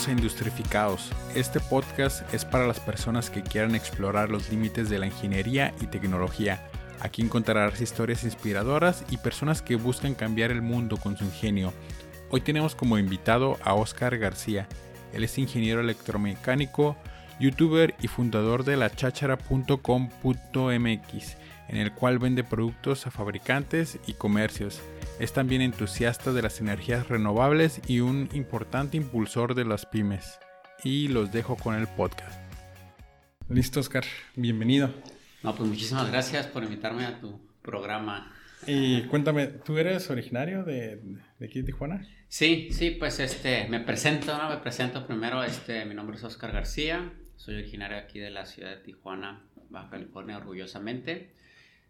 Bienvenidos Industrificados. Este podcast es para las personas que quieran explorar los límites de la ingeniería y tecnología. Aquí encontrarás historias inspiradoras y personas que buscan cambiar el mundo con su ingenio. Hoy tenemos como invitado a Oscar García. Él es ingeniero electromecánico, youtuber y fundador de la chachara.com.mx, en el cual vende productos a fabricantes y comercios. Es también entusiasta de las energías renovables y un importante impulsor de las pymes. Y los dejo con el podcast. Listo, Oscar. Bienvenido. No, pues muchísimas gracias por invitarme a tu programa. Y cuéntame, ¿tú eres originario de, de aquí de Tijuana? Sí, sí, pues este, me presento, ¿no? Me presento primero, este, mi nombre es Oscar García, soy originario aquí de la ciudad de Tijuana, Baja California, orgullosamente.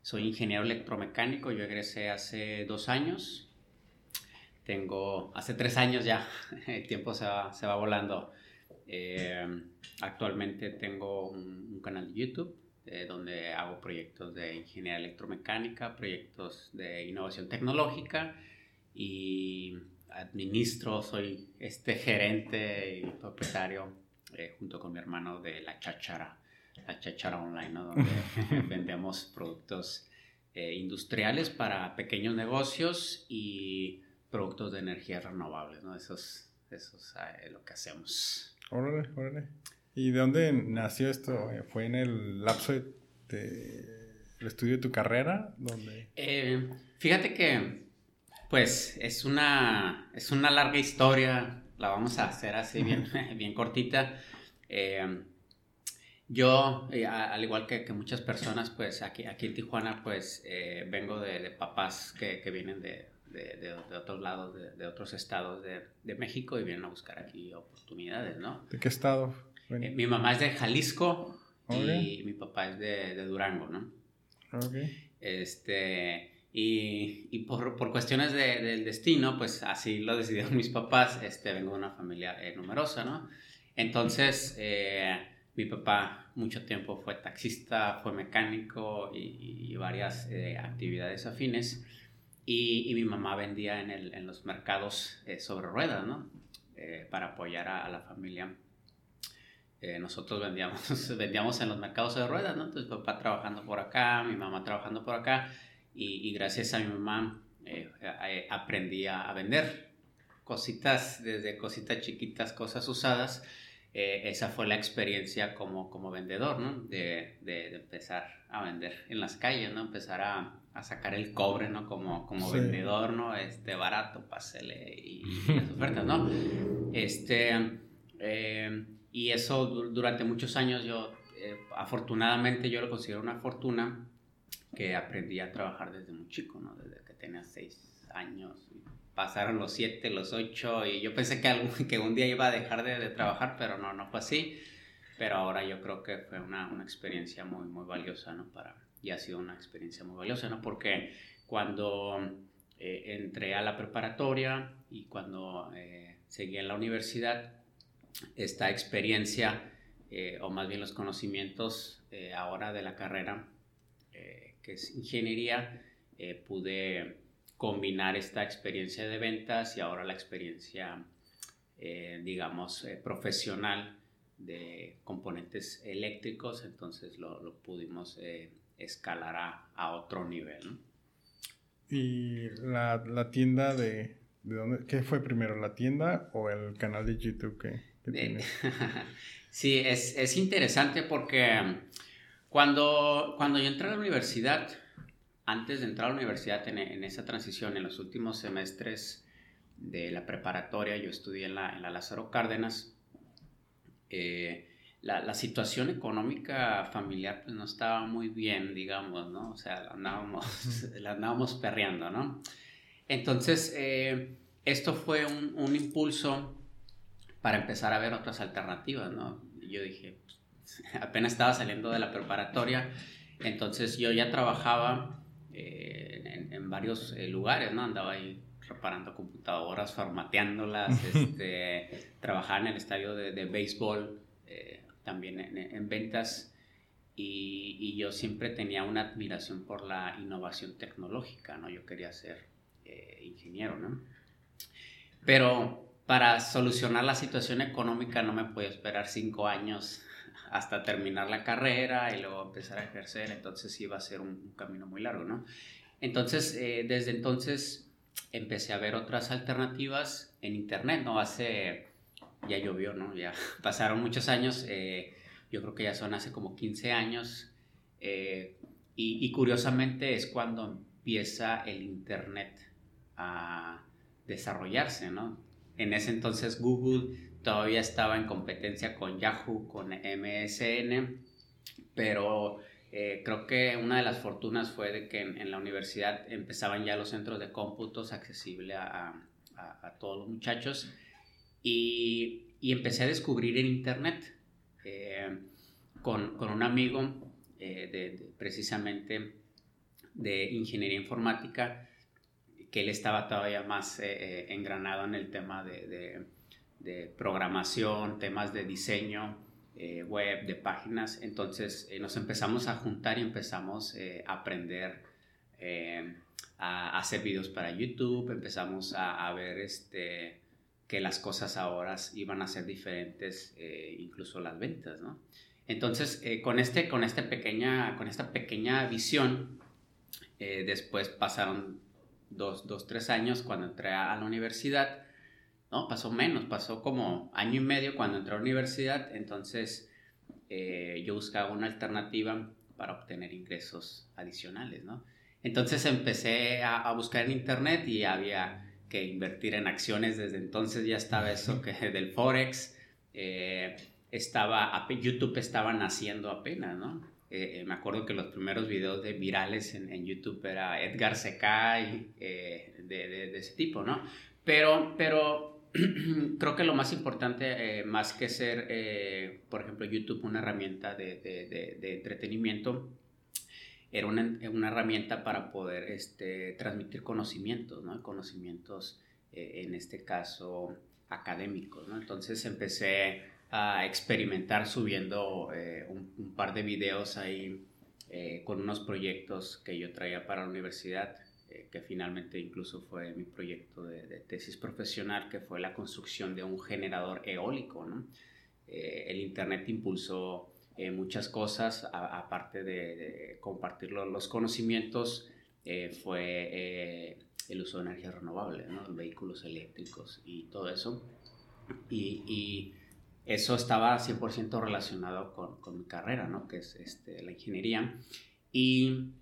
Soy ingeniero electromecánico, yo egresé hace dos años. Tengo, hace tres años ya, el tiempo se va, se va volando. Eh, actualmente tengo un, canal de YouTube eh, donde hago proyectos de ingeniería electromecánica, proyectos de innovación tecnológica y administro, soy este gerente y propietario eh, junto con mi hermano de La Chachara, La Chachara Online, donde vendemos productos eh, industriales para pequeños negocios y productos de energía renovable, ¿no? Eso es, eso es eh, lo que hacemos. Órale, órale. ¿Y de dónde nació esto? ¿Fue en el lapso del de, estudio de tu carrera? ¿Dónde? fíjate que, pues, es una, es una larga historia la vamos a hacer así bien, bien cortita. Eh, yo, eh, al igual que, que, muchas personas, pues aquí, aquí en Tijuana, pues eh, vengo de, papás que, que vienen de, de, de, otros lados, de, otros estados de, México y vienen a buscar aquí oportunidades, ¿no? ¿De qué estado? mi mamá es de Jalisco y mi papá es de, Durango, ¿no? Okay. Este, y, y por, por, cuestiones de, del destino, pues así lo decidieron mis papás. Este, vengo de una familia eh, numerosa, ¿no? Entonces, eh, mi papá mucho tiempo fue taxista, fue mecánico y, y varias eh, actividades afines. Y, y, mi mamá vendía en, el, en los mercados sobre ruedas, ¿no? para apoyar a, a la familia. nosotros vendíamos, vendíamos en los mercados de ruedas, ¿no? Entonces, papá trabajando por acá, mi mamá trabajando por acá y, gracias a mi mamá eh, eh, aprendí a, vender cositas, desde cositas chiquitas, cosas usadas. Eh, esa fue la experiencia como, como vendedor, ¿no? De, de, empezar a vender en las calles, ¿no? Empezar a, a sacar el cobre, ¿no? Como, como vendedor, ¿no? Este, barato, pásele y, y las ofertas, ¿no? Este, y eso durante muchos años yo, afortunadamente yo lo considero una fortuna que aprendí a trabajar desde muy chico, ¿no? Desde que tenía seis años. Pasaron los siete, los ocho y yo pensé que, algún, que un día iba a dejar de, de, trabajar, pero no, no fue así. Pero ahora yo creo que fue una, una experiencia muy, muy valiosa, ¿no? Para, y ha sido una experiencia muy valiosa, ¿no? Porque cuando eh, entré a la preparatoria y cuando eh, seguí en la universidad, esta experiencia, eh, o más bien los conocimientos eh, ahora de la carrera, que es ingeniería, eh, pude combinar esta experiencia de ventas y ahora la experiencia, eh, digamos, eh, profesional de componentes eléctricos, entonces lo, pudimos escalar a, otro nivel. ¿Y la, tienda de, de, dónde? ¿Qué fue primero, la tienda o el canal de YouTube que, sí, es, es interesante porque cuando, cuando yo entré a la universidad, antes de entrar a la universidad, en, esa transición, en los últimos semestres de la preparatoria, yo estudié en la, en la Lázaro Cárdenas. Eh, la, la, situación económica familiar pues no estaba muy bien, digamos, ¿no? O sea, la andábamos, la andábamos perreando, ¿no? Entonces, eh, esto fue un, un, impulso para empezar a ver otras alternativas, ¿no? Yo dije, apenas estaba saliendo de la preparatoria, entonces yo ya trabajaba eh, en, varios eh, lugares, ¿no? Andaba ahí reparando computadoras, formateándolas, este, trabajaba en el estadio de, de béisbol, eh, también en, ventas, y, y, yo siempre tenía una admiración por la innovación tecnológica, ¿no? Yo quería ser ingeniero, ¿no? Pero para solucionar la situación económica no me podía esperar cinco años hasta terminar la carrera y luego empezar a ejercer, entonces iba a ser un, camino muy largo, ¿no? Entonces, eh, desde entonces empecé a ver otras alternativas en internet, ¿no? Hace, ya llovió, ¿no? Ya pasaron muchos años, eh, yo creo que ya son hace como 15 años, eh, y, y, curiosamente es cuando empieza el internet a desarrollarse, ¿no? En ese entonces Google todavía estaba en competencia con Yahoo, con MSN, pero eh, creo que una de las fortunas fue que en, la universidad empezaban ya los centros de cómputos accesibles a, todos los muchachos y, empecé a descubrir en internet eh, con, un amigo eh, de, precisamente de ingeniería informática que él estaba todavía más engranado en el tema de programación, temas de diseño eh, web, de páginas. Entonces eh, nos empezamos a juntar y empezamos eh, a aprender a hacer videos para YouTube, empezamos a, ver este, que las cosas ahora iban a ser diferentes, incluso las ventas, ¿no? Entonces, con, este, con, este pequeña, con esta pequeña visión, después pasaron dos, dos, tres años cuando entré a la universidad, no, pasó menos, pasó como año y medio cuando entré a la universidad, entonces eh, yo buscaba una alternativa para obtener ingresos adicionales, ¿no? Entonces empecé a, buscar en internet y había que invertir en acciones, desde entonces ya estaba eso que del Forex, eh, estaba, YouTube estaba naciendo apenas, ¿no? Eh, me acuerdo que los primeros videos de virales en, YouTube era Edgar Secai, de, de, ese tipo, ¿no? Pero, pero creo que lo más importante, eh, más que ser, eh, por ejemplo, YouTube una herramienta de, entretenimiento, era una, herramienta para poder este, transmitir conocimientos, ¿no? Conocimientos, eh, en este caso, académicos. Entonces empecé a experimentar subiendo un, par de videos ahí con unos proyectos que yo traía para la universidad eh, que finalmente incluso fue mi proyecto de, tesis profesional, que fue la construcción de un generador eólico. ¿no? Eh, el Internet impulsó eh, muchas cosas, aparte de, compartir los conocimientos, fue el uso de energía renovable, ¿no? vehículos eléctricos y todo eso. Y, y eso estaba 100% relacionado con, con, mi carrera, ¿no? que es este, la ingeniería. Y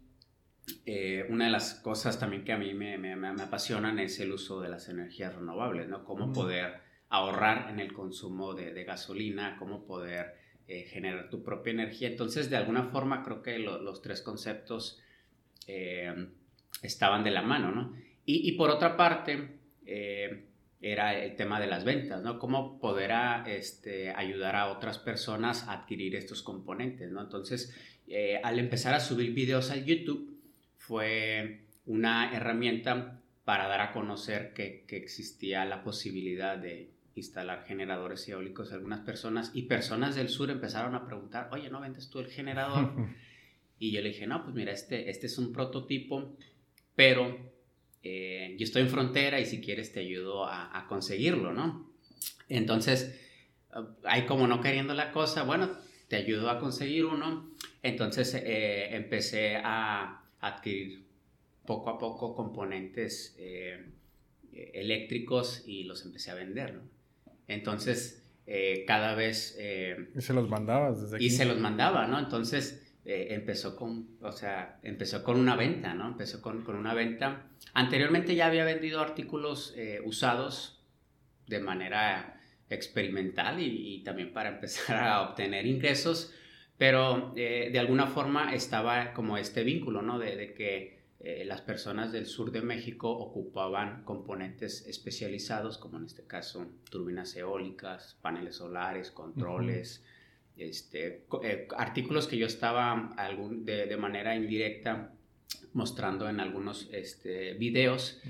eh, una de las cosas también que a mí me, me, me, apasionan es el uso de las energías renovables, ¿no? Cómo poder ahorrar en el consumo de, de gasolina, cómo poder eh, generar tu propia energía. Entonces, de alguna forma, creo que los tres conceptos eh, estaban de la mano, ¿no? Y, y por otra parte, era el tema de las ventas, ¿no? Cómo poder a, este, ayudar a otras personas a adquirir estos componentes, ¿no? Entonces, al empezar a subir videos al YouTube, fue una herramienta para dar a conocer que, existía la posibilidad de instalar generadores eólicos a algunas personas y personas del sur empezaron a preguntar, oye, ¿no vendes tú el generador? y yo le dije, no, pues mira, este, este es un prototipo, pero eh, yo estoy en frontera y si quieres te ayudo a, conseguirlo, ¿no? Entonces, ahí como no queriendo la cosa, bueno, te ayudo a conseguir uno. Entonces eh, empecé a adquirir poco a poco componentes eh, eléctricos y los empecé a vender, Entonces, eh, cada vez... Eh, y se los mandabas desde aquí. Y se los mandaba, ¿no? Entonces, empezó con, o sea, empezó con una venta, ¿no? Empezó con, con una venta. Anteriormente ya había vendido artículos usados de manera experimental y, y, también para empezar a obtener ingresos, pero eh, de alguna forma estaba como este vínculo, ¿no? De, que eh, las personas del sur de México ocupaban componentes especializados, como en este caso turbinas eólicas, paneles solares, controles, este, eh, artículos que yo estaba algún, de, manera indirecta mostrando en algunos este, videos.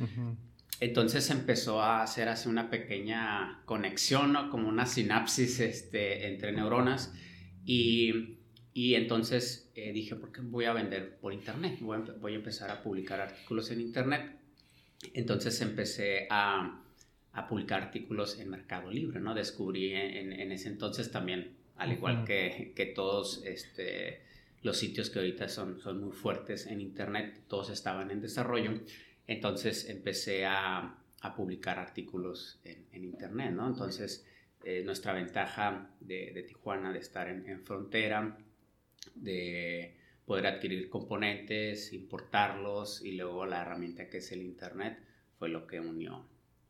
Entonces empezó a hacer así una pequeña conexión, ¿no? como una sinapsis este, entre neuronas. Y y entonces eh, dije, ¿por qué voy a vender por internet? Voy a, empezar a publicar artículos en internet. Entonces empecé a, a publicar artículos en Mercado Libre, ¿no? Descubrí en, en ese entonces también, al igual que, que, todos este, los sitios que ahorita son, son muy fuertes en Internet, todos estaban en desarrollo, entonces empecé a, a publicar artículos en, en, Internet, ¿no? Entonces, eh, nuestra ventaja de, de, Tijuana, de estar en, en frontera, de poder adquirir componentes, importarlos y luego la herramienta que es el Internet fue lo que unió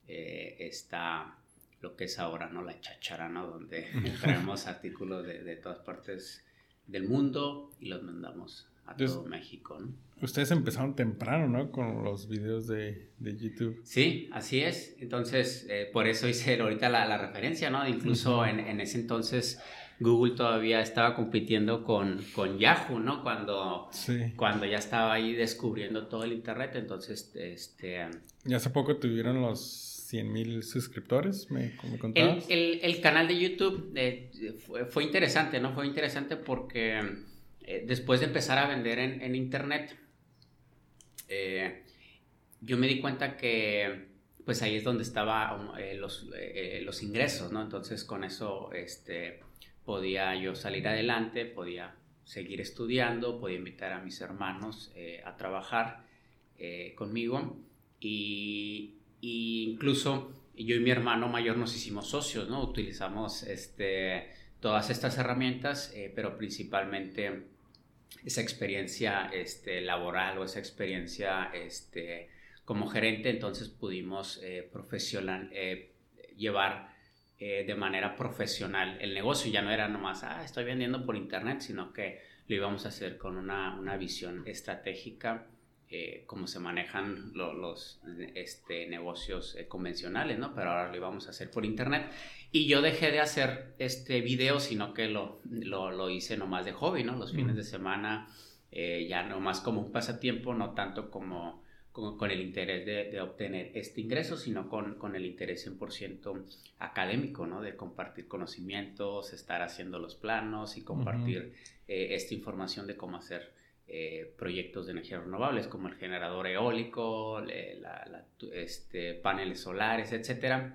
eh, esta, lo que es ahora, ¿no? La chachara, ¿no? Donde traemos artículos de, de, todas partes del mundo y los mandamos a todo México, ¿no? Ustedes empezaron temprano, ¿no? Con los videos de, de YouTube. Sí, así es. Entonces, eh, por eso hice ahorita la, la referencia, ¿no? Incluso en, en, ese entonces Google todavía estaba compitiendo con, con Yahoo, ¿no? Cuando, sí. cuando ya estaba ahí descubriendo todo el Internet. Entonces, este... Y hace poco tuvieron los 100 mil suscriptores, me, me contabas. El, el, el, canal de YouTube eh, fue, fue, interesante, ¿no? Fue interesante porque eh, después de empezar a vender en, en Internet, eh, yo me di cuenta que pues ahí es donde estaban los, los ingresos, ¿no? Entonces con eso este, podía yo salir adelante, podía seguir estudiando, podía invitar a mis hermanos a trabajar conmigo y, incluso yo y mi hermano mayor nos hicimos socios, ¿no? Utilizamos este, todas estas herramientas, eh, pero principalmente esa experiencia este, laboral o esa experiencia este, como gerente, entonces pudimos eh, profesional, eh, llevar eh, de manera profesional el negocio. Ya no era nomás, ah, estoy vendiendo por internet, sino que lo íbamos a hacer con una, una visión estratégica eh, cómo se manejan lo, los este, negocios eh, convencionales, ¿no? Pero ahora lo íbamos a hacer por internet. Y yo dejé de hacer este video, sino que lo, lo, lo hice nomás de hobby, ¿no? Los fines de semana, ya nomás como un pasatiempo, no tanto como, con el interés de, de, obtener este ingreso, sino con, con el interés 100% académico, ¿no? De compartir conocimientos, estar haciendo los planos y compartir esta información de cómo hacer eh, proyectos de energías renovables como el generador eólico, la, la, este, paneles solares, etc.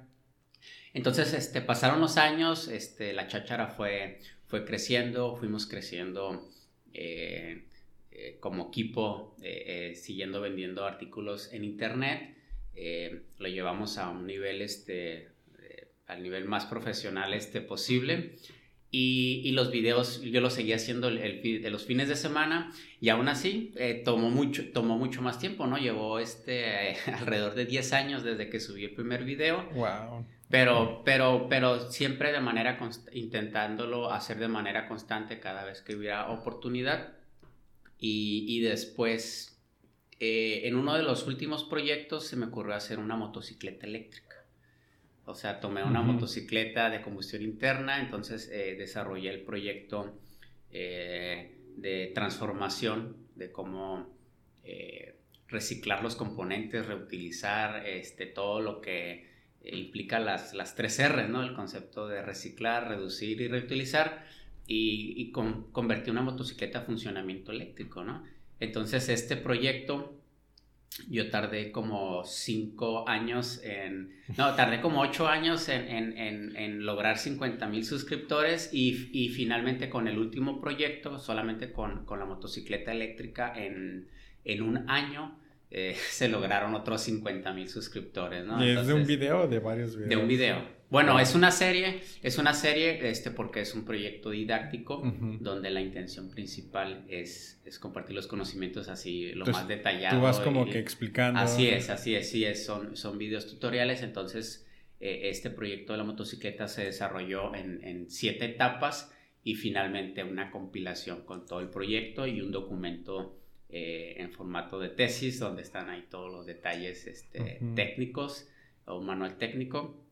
Entonces, este, pasaron los años, este, la cháchara fue, fue creciendo, fuimos creciendo eh, eh, como equipo, eh, eh, siguiendo vendiendo artículos en Internet. lo llevamos a un nivel, este, al nivel más profesional este, posible. Y, y, los videos yo los seguía haciendo el, el, de los fines de semana y aún así eh, tomó, mucho, tomó mucho más tiempo, ¿no? Llevó este, eh, alrededor de 10 años desde que subí el primer video. Wow. Pero, pero, pero siempre de manera, intentándolo hacer de manera constante cada vez que hubiera oportunidad. Y, y después, eh, en uno de los últimos proyectos se me ocurrió hacer una motocicleta eléctrica. O sea, tomé una uh -huh. motocicleta de combustión interna, entonces eh, desarrollé el proyecto eh, de transformación, de cómo eh, reciclar los componentes, reutilizar este, todo lo que implica las, las tres R, ¿no? El concepto de reciclar, reducir y reutilizar, y, y con, convertí una motocicleta a funcionamiento eléctrico, ¿no? Entonces, este proyecto yo tardé como cinco años en, no, tardé como ocho años en, en, en, en lograr 50 mil suscriptores y, y, finalmente con el último proyecto, solamente con, con la motocicleta eléctrica, en, un año eh, se lograron otros 50 mil suscriptores, ¿no? ¿Y es de un video o de varios videos? De un video. Bueno, es una serie, es una serie este, porque es un proyecto didáctico uh -huh. donde la intención principal es, es, compartir los conocimientos así lo entonces, más detallado. Tú vas como y, que explicando. Así es, así es, sí es, son, son videos tutoriales, entonces eh, este proyecto de la motocicleta se desarrolló en, en, siete etapas y finalmente una compilación con todo el proyecto y un documento eh, en formato de tesis donde están ahí todos los detalles este, uh -huh. técnicos o un manual técnico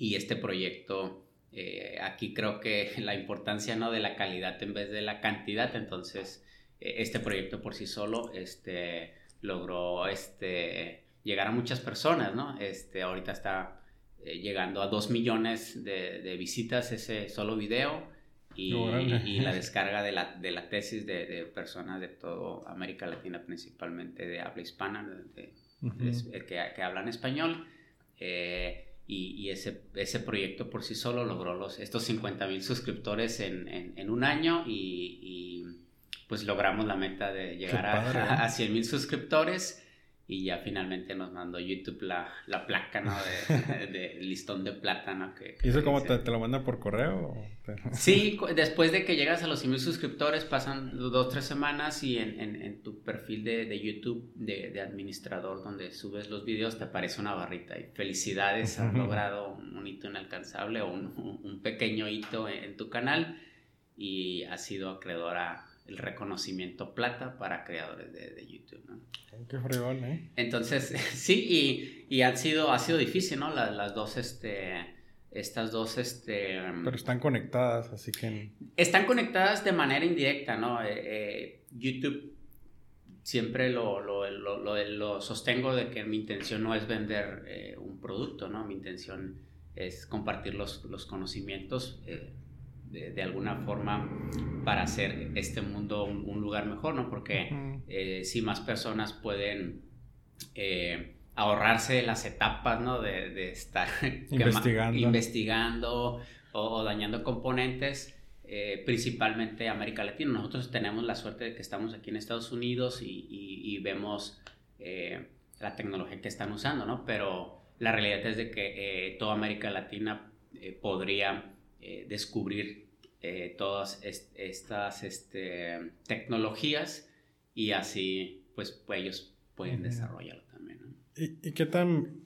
y este proyecto, eh, aquí creo que la importancia ¿no? de la calidad en vez de la cantidad, entonces eh, este proyecto por sí solo este, logró este, llegar a muchas personas, ¿no? Este, ahorita está eh, llegando a 2 millones de, de, visitas ese solo video y, y la descarga de la, de la tesis de, de, personas de toda América Latina, principalmente de habla hispana, de, uh -huh. que, que, hablan español. Eh, y, ese, ese proyecto por sí solo logró los, estos 50 mil suscriptores en, en, un año y, pues logramos la meta de llegar a, a 100 mil suscriptores y ya finalmente nos mandó YouTube la, la placa, ¿no? De, listón de plata, ¿no? Que, ¿Y eso cómo te, te, lo manda por correo? Sí, después de que llegas a los 100 suscriptores pasan dos, tres semanas y en, en, en tu perfil de, de YouTube de, administrador donde subes los videos te aparece una barrita y felicidades, has logrado un hito inalcanzable o un, un pequeño hito en, tu canal y has sido acreedor a el reconocimiento plata para creadores de, YouTube, ¿no? Qué fregón, ¿eh? Entonces, sí, y, y han sido, ha sido difícil, ¿no? Las, las dos, este, estas dos, este... Pero están conectadas, así que... Están conectadas de manera indirecta, ¿no? Eh, eh, YouTube siempre lo, lo, lo, lo, sostengo de que mi intención no es vender eh, un producto, ¿no? Mi intención es compartir los, los conocimientos de, alguna forma para hacer este mundo un, lugar mejor, ¿no? Porque eh, si más personas pueden eh, ahorrarse las etapas, ¿no? De, estar investigando, investigando o, dañando componentes, eh, principalmente América Latina. Nosotros tenemos la suerte de que estamos aquí en Estados Unidos y, vemos la tecnología que están usando, ¿no? Pero la realidad es de que toda América Latina podría eh, descubrir eh, todas estas este, tecnologías y así pues, pues ellos pueden desarrollarlo también. ¿Y, qué tan,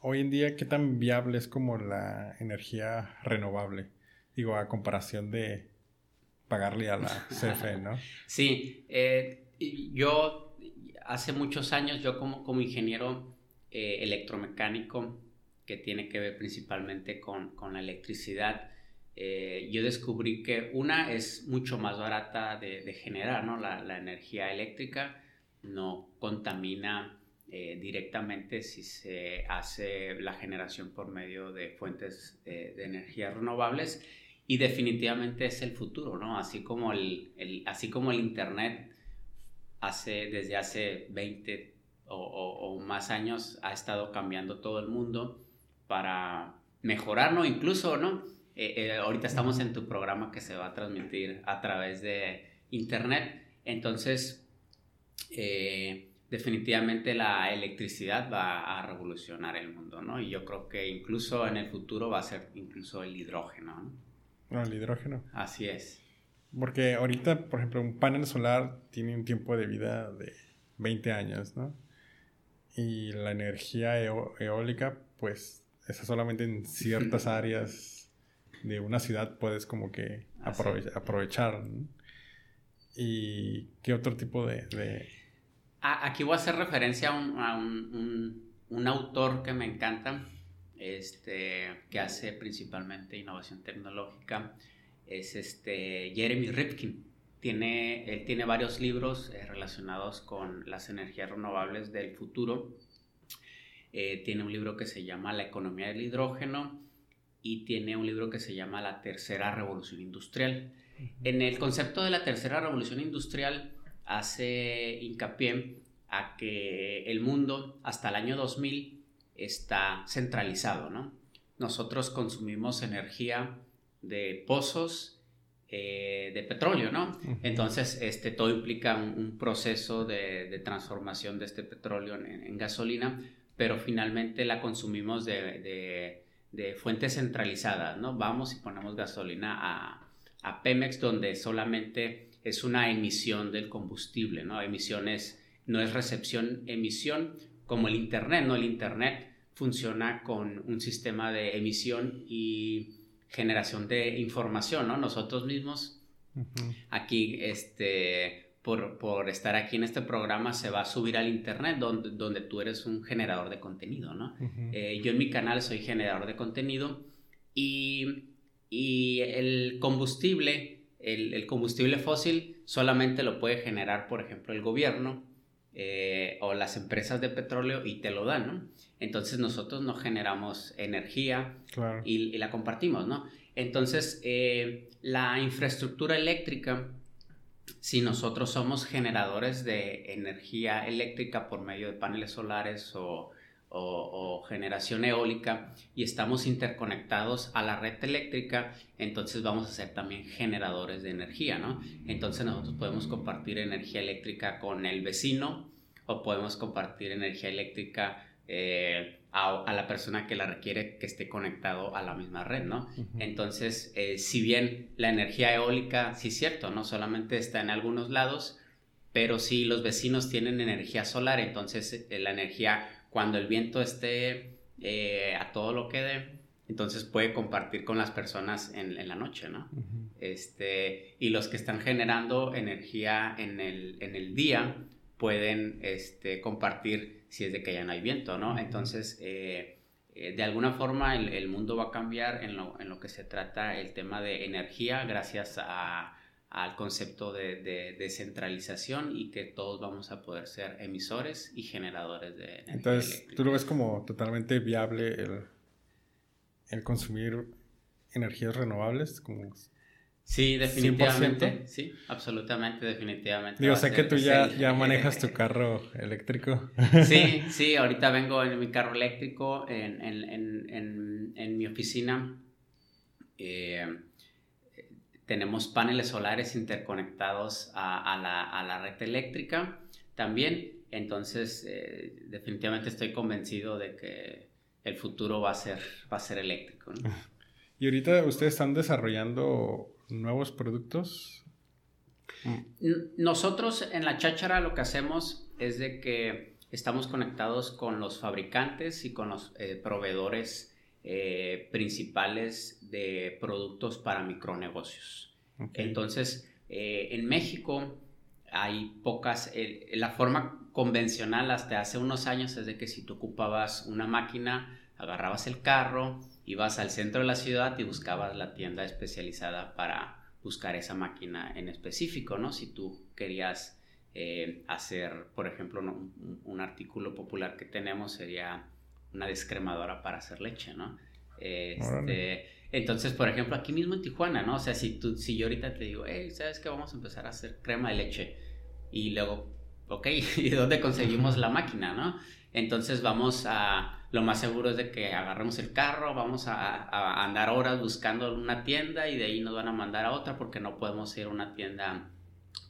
hoy en día, qué tan viable es como la energía renovable? Digo, a comparación de pagarle a la CFE, ¿no? sí, eh, yo hace muchos años, yo como, como ingeniero electromecánico, que tiene que ver principalmente con, con la electricidad, eh, yo descubrí que una es mucho más barata de, generar, ¿no? La, energía eléctrica no contamina eh, directamente si se hace la generación por medio de fuentes de, de energías renovables y definitivamente es el futuro, ¿no? Así como el, así como el Internet hace, desde hace 20 o, o, o más años ha estado cambiando todo el mundo para mejorar, ¿no? Incluso, ¿no? Eh, eh, ahorita estamos en tu programa que se va a transmitir a través de internet. Entonces, eh, definitivamente la electricidad va a revolucionar el mundo, ¿no? Y yo creo que incluso en el futuro va a ser incluso el hidrógeno, ¿no? Ah, el hidrógeno. Así es. Porque ahorita, por ejemplo, un panel solar tiene un tiempo de vida de 20 años, ¿no? Y la energía eólica, pues, está solamente en ciertas áreas de una ciudad puedes como que aprovechar. ¿Y qué otro tipo de...? Aquí voy a hacer referencia a, un, autor que me encanta, este, que hace principalmente innovación tecnológica, es este Jeremy Rifkin. Tiene, él tiene varios libros eh, relacionados con las energías renovables del futuro. Eh, tiene un libro que se llama La economía del hidrógeno y tiene un libro que se llama La Tercera Revolución Industrial. En el concepto de la Tercera Revolución Industrial hace hincapié a que el mundo hasta el año 2000 está centralizado, ¿no? Nosotros consumimos energía de pozos eh, de petróleo, ¿no? Entonces, este, todo implica un, proceso de, transformación de este petróleo en, gasolina, pero finalmente la consumimos de de fuentes centralizadas, ¿no? Vamos y ponemos gasolina a, Pemex donde solamente es una emisión del combustible, ¿no? Emisiones, no es recepción, emisión, como el Internet, ¿no? El Internet funciona con un sistema de emisión y generación de información, ¿no? Nosotros mismos aquí, este, por, estar aquí en este programa se va a subir al internet donde, donde tú eres un generador de contenido, ¿no? Eh, yo en mi canal soy generador de contenido y, y el combustible, el, combustible fósil solamente lo puede generar, por ejemplo, el gobierno eh, o las empresas de petróleo y te lo dan, ¿no? Entonces nosotros no generamos energía y, la compartimos, ¿no? Entonces eh, la infraestructura eléctrica si nosotros somos generadores de energía eléctrica por medio de paneles solares o, generación eólica y estamos interconectados a la red eléctrica, entonces vamos a ser también generadores de energía, ¿no? Entonces nosotros podemos compartir energía eléctrica con el vecino o podemos compartir energía eléctrica eh, a, la persona que la requiere que esté conectado a la misma red, ¿no? Entonces, eh, si bien la energía eólica, sí es cierto, no solamente está en algunos lados, pero si los vecinos tienen energía solar, entonces eh, la energía cuando el viento esté eh, a todo lo que dé, entonces puede compartir con las personas en, la noche, ¿no? este, y los que están generando energía en el, en el día pueden este, compartir si es de que ya no hay viento, ¿no? Entonces, eh, eh, de alguna forma el, el, mundo va a cambiar en lo, en lo que se trata el tema de energía gracias a al concepto de, descentralización y que todos vamos a poder ser emisores y generadores de energía Entonces, ¿tú lo ves como totalmente viable el, el consumir energías renovables? Como sí, definitivamente. Sí, absolutamente, definitivamente. Digo, sé que tú ya, ya manejas tu carro eléctrico. Sí, sí, ahorita vengo en mi carro eléctrico en, en, en, en mi oficina. Eh, tenemos paneles solares interconectados a, la, red eléctrica también. Entonces, eh, definitivamente estoy convencido de que el futuro va a ser, va a ser eléctrico. ¿Y ahorita ustedes están desarrollando nuevos productos? Nosotros en la cháchara lo que hacemos es de que estamos conectados con los fabricantes y con los eh, proveedores eh, principales de productos para micronegocios. Entonces, eh, en México hay pocas, la forma convencional hasta hace unos años es de que si tú ocupabas una máquina, agarrabas el carro, ibas al centro de la ciudad y buscabas la tienda especializada para buscar esa máquina en específico, ¿no? Si tú querías eh, hacer, por ejemplo, un, artículo popular que tenemos sería una descremadora para hacer leche, ¿no? Este, entonces, por ejemplo, aquí mismo en Tijuana, ¿no? O sea, si, tú, si yo ahorita te digo, hey, ¿sabes qué? Vamos a empezar a hacer crema de leche. Y luego, ok, ¿y dónde conseguimos la máquina, no? Entonces vamos a, lo más seguro es de que agarremos el carro, vamos a, andar horas buscando una tienda y de ahí nos van a mandar a otra porque no podemos ir a una tienda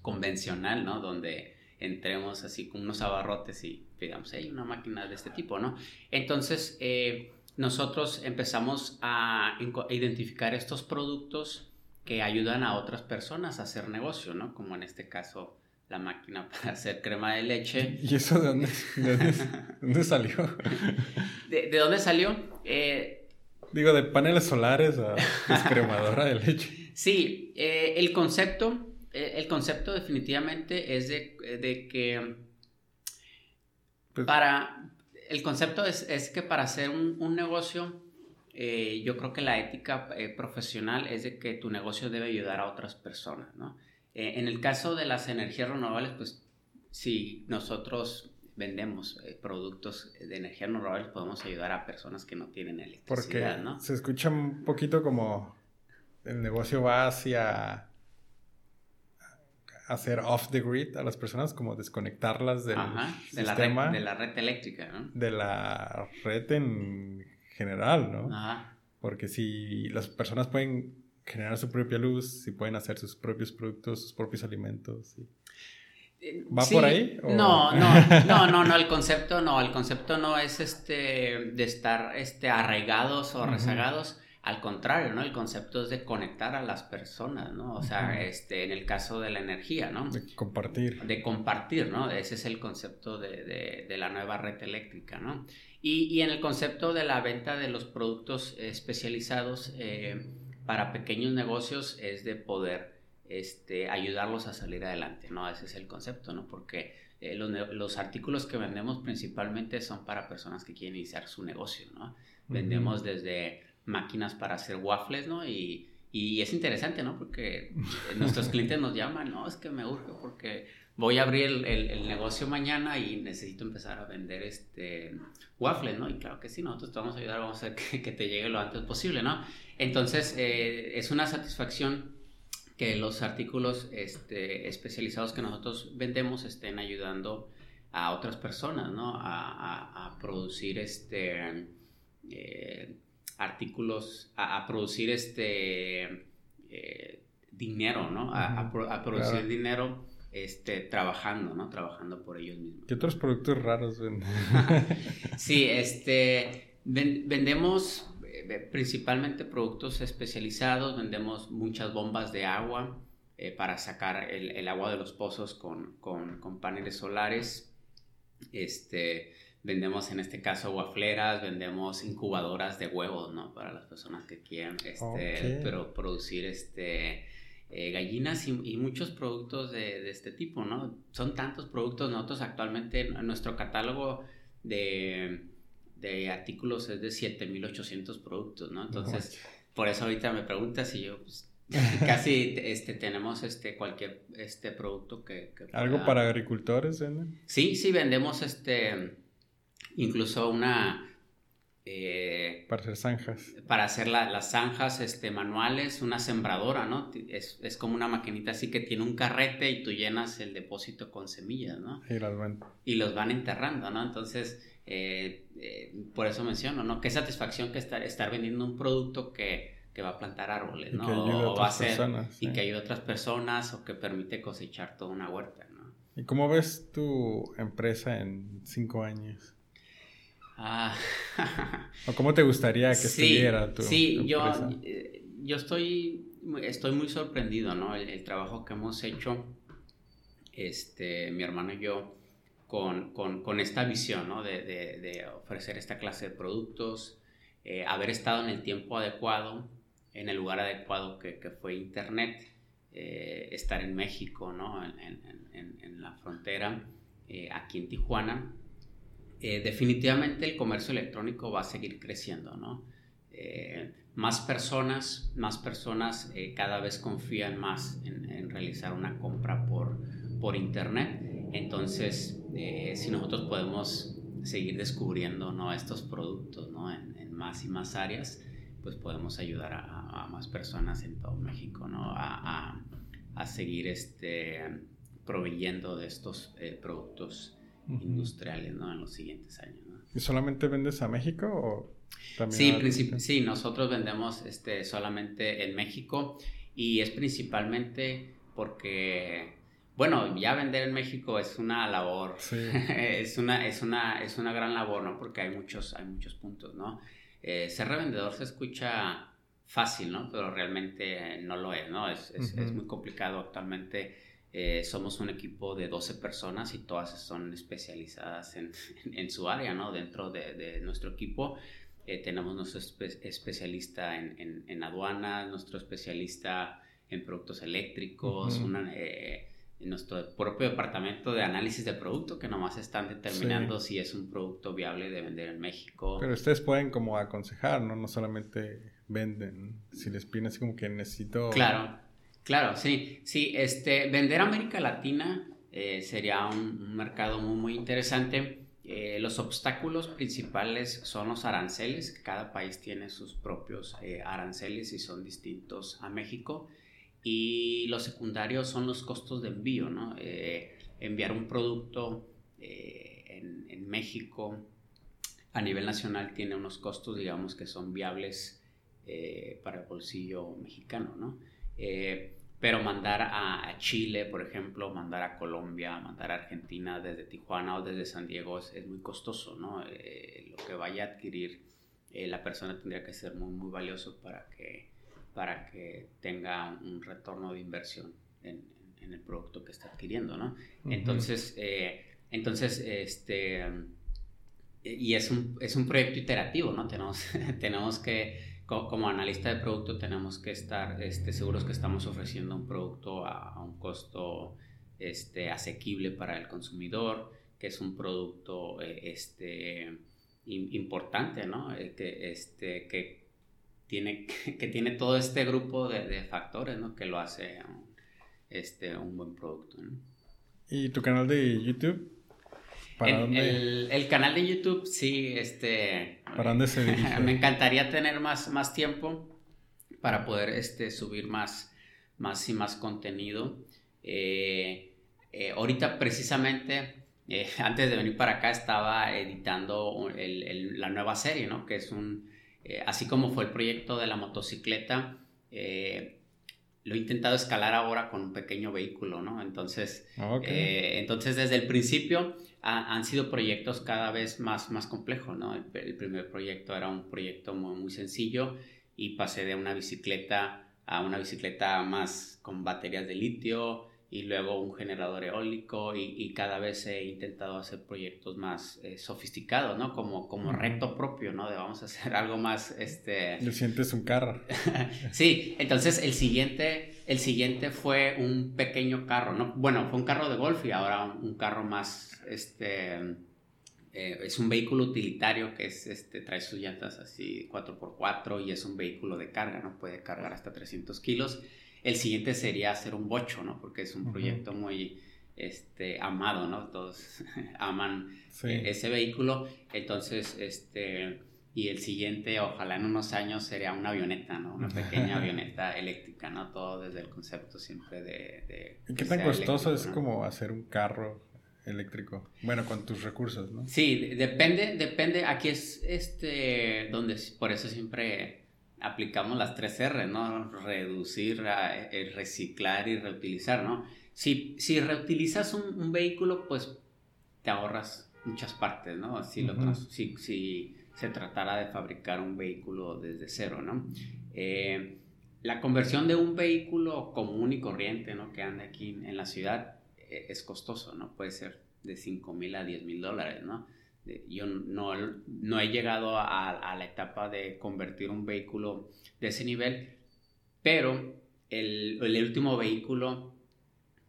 convencional, ¿no? Donde entremos así con unos abarrotes y digamos, hay una máquina de este tipo, ¿no? Entonces, eh, nosotros empezamos a identificar estos productos que ayudan a otras personas a hacer negocio, ¿no? Como en este caso la máquina para hacer crema de leche. ¿Y eso de dónde, dónde, salió? ¿De, dónde salió? Eh, Digo, de paneles solares a descremadora de leche. Sí, eh, el concepto, el concepto definitivamente es de, de que pues para, el concepto es, es, que para hacer un, un negocio, eh, yo creo que la ética eh, profesional es de que tu negocio debe ayudar a otras personas, ¿no? Eh, en el caso de las energías renovables, pues si nosotros vendemos productos de energías renovables, podemos ayudar a personas que no tienen electricidad, Porque ¿no? se escucha un poquito como el negocio va hacia hacer off the grid a las personas, como desconectarlas del de La red, de la red eléctrica, ¿no? De la red en general, ¿no? Ajá. Porque si las personas pueden generar su propia luz, si pueden hacer sus propios productos, sus propios alimentos. ¿Va por ahí? No, no, no, no, no, el concepto no, el concepto no es este de estar este, arraigados o rezagados, al contrario, ¿no? El concepto es de conectar a las personas, ¿no? O sea, este, en el caso de la energía, ¿no? De compartir. De compartir, ¿no? Ese es el concepto de, de, la nueva red eléctrica, ¿no? Y, y, en el concepto de la venta de los productos especializados eh, para pequeños negocios es de poder este, ayudarlos a salir adelante, ¿no? Ese es el concepto, ¿no? Porque eh, los, los, artículos que vendemos principalmente son para personas que quieren iniciar su negocio, ¿no? Vendemos desde máquinas para hacer waffles, ¿no? Y, y es interesante, ¿no? Porque nuestros clientes nos llaman, no, es que me urge porque voy a abrir el, el, negocio mañana y necesito empezar a vender este waffles, ¿no? Y claro que sí, nosotros te vamos a ayudar, vamos a hacer que, que te llegue lo antes posible, ¿no? Entonces, eh, es una satisfacción que los artículos este, especializados que nosotros vendemos estén ayudando a otras personas, ¿no? A, producir este, eh, artículos, a, producir este eh, dinero, ¿no? A, producir dinero este, trabajando, ¿no? Trabajando por ellos mismos. ¿Qué otros productos raros venden? sí, este, vendemos eh, principalmente productos especializados, vendemos muchas bombas de agua para sacar el, agua de los pozos con, con paneles solares. Este, vendemos en este caso guafleras, vendemos incubadoras de huevos, ¿no? Para las personas que quieran este, pero producir este, eh, gallinas y, muchos productos de, este tipo, ¿no? Son tantos productos, nosotros actualmente en nuestro catálogo de, de artículos es de 7800 productos, ¿no? Entonces, por eso ahorita me preguntas si yo... Pues, Casi este, tenemos este, cualquier este, producto que... ¿Algo para agricultores Sí, sí, vendemos este, incluso una... Eh, para hacer zanjas. Para hacer las zanjas este, manuales, una sembradora, ¿no? Es, es, como una maquinita así que tiene un carrete y tú llenas el depósito con semillas, ¿no? Y las van. Y los van enterrando, ¿no? Entonces, eh, eh, por eso menciono, ¿no? Qué satisfacción que estar, estar vendiendo un producto que que va a plantar árboles, ¿no? o va a ser y que ayude a otras personas o que permite cosechar toda una huerta, ¿no? ¿Y cómo ves tu empresa en cinco años? Ah. ¿O cómo te gustaría que estuviera tu, sí? Sí, yo, eh, yo estoy, estoy muy sorprendido, ¿no? El, trabajo que hemos hecho, este, mi hermano y yo, con, con, con esta visión, ¿no? De, de, de, ofrecer esta clase de productos, eh, haber estado en el tiempo adecuado, en el lugar adecuado que, que fue Internet, eh, estar en México, ¿no? en, en, en, la frontera, eh, aquí en Tijuana. Eh, definitivamente el comercio electrónico va a seguir creciendo, ¿no? más personas, más personas cada vez confían más en, realizar una compra por, por internet. Entonces, si nosotros podemos seguir descubriendo ¿no? estos productos ¿no? en, más y más áreas, pues podemos ayudar a, más personas en todo México, ¿no? A, seguir este, proveyendo de estos industriales, ¿no? En los siguientes años, ¿Y solamente vendes a México o también Sí, sí, nosotros vendemos este, solamente en México y es principalmente porque bueno, ya vender en México es una labor, es, una, es, una, es una gran labor, ¿no? Porque hay muchos, hay muchos puntos, ¿no? Eh, ser revendedor se escucha fácil, ¿no? Pero realmente no lo es, ¿no? Es, es, muy complicado actualmente. Eh, somos un equipo de 12 personas y todas son especializadas en, en, su área, ¿no? Dentro de, de nuestro equipo eh, tenemos nuestro especialista en, en, aduanas, nuestro especialista en productos eléctricos, una, en nuestro propio departamento de análisis de producto que nomás están determinando si es un producto viable de vender en México. Pero ustedes pueden como aconsejar, ¿no? No solamente venden. Si les piden así como que necesito... Claro, claro, sí. Sí, este, vender América Latina eh, sería un, mercado muy, muy interesante. Eh, los obstáculos principales son los aranceles. Cada país tiene sus propios eh, aranceles y son distintos a México. Y los secundarios son los costos de envío, ¿no? Enviar un producto en, México a nivel nacional tiene unos costos, digamos, que son viables para el bolsillo mexicano, ¿no? Pero mandar a, Chile, por ejemplo, mandar a Colombia, mandar a Argentina desde Tijuana o desde San Diego es, es muy costoso, ¿no? lo que vaya a adquirir la persona tendría que ser muy, muy valioso para que para que tenga un retorno de inversión en, el producto que está adquiriendo, ¿no? Entonces, eh, entonces, este, y es un, es un proyecto iterativo, ¿no? Tenemos, tenemos que, como, analista de producto, tenemos que estar este, seguros que estamos ofreciendo un producto a, un costo este, asequible para el consumidor, que es un producto eh, este, importante, ¿no? Eh, que, este, que tiene, que tiene todo este grupo de, factores, ¿no? Que lo hace un, este, un buen producto, ¿Y tu canal de YouTube? ¿Para el, el, canal de YouTube, sí, este... ¿Para dónde se dirige? Me encantaría tener más, más tiempo para poder este, subir más, más y más contenido. Eh, eh, ahorita precisamente eh, antes de venir para acá estaba editando la nueva serie, ¿no? Que es un, así como fue el proyecto de la motocicleta, lo he intentado escalar ahora con un pequeño vehículo, ¿no? Entonces, entonces desde el principio han sido proyectos cada vez más, más complejos, ¿no? El, primer proyecto era un proyecto muy, muy sencillo y pasé de una bicicleta a una bicicleta más con baterías de litio, y luego un generador eólico y, cada vez he intentado hacer proyectos más eh, sofisticados, ¿no? Como, como reto propio, ¿no? De vamos a hacer algo más, este... Lo sientes un carro. sí, entonces el siguiente, el siguiente fue un pequeño carro, ¿no? Bueno, fue un carro de golf y ahora un, carro más, este... Eh, es un vehículo utilitario que es, este, trae sus llantas así 4x4 y es un vehículo de carga, ¿no? Puede cargar hasta 300 kilos el siguiente sería hacer un bocho, ¿no? Porque es un proyecto muy este, amado, ¿no? Todos aman eh, ese vehículo. Entonces, este, y el siguiente, ojalá en unos años, sería una avioneta, ¿no? Una pequeña avioneta eléctrica, ¿no? Todo desde el concepto siempre de... ¿Y qué tan costoso es como hacer un carro eléctrico? Bueno, con tus recursos, ¿no? Sí, depende, depende. Aquí es este, donde, por eso siempre aplicamos las tres R, ¿no? Reducir, eh, reciclar y reutilizar, ¿no? Si, si reutilizas un, vehículo, pues te ahorras muchas partes, ¿no? Si, si, se tratara de fabricar un vehículo desde cero, ¿no? Eh, la conversión de un vehículo común y corriente, ¿no? Que anda aquí en la ciudad eh, es costoso, ¿no? Puede ser de 5 mil a 10 mil dólares, ¿no? Yo no, no he llegado a, la etapa de convertir un vehículo de ese nivel, pero el, el último vehículo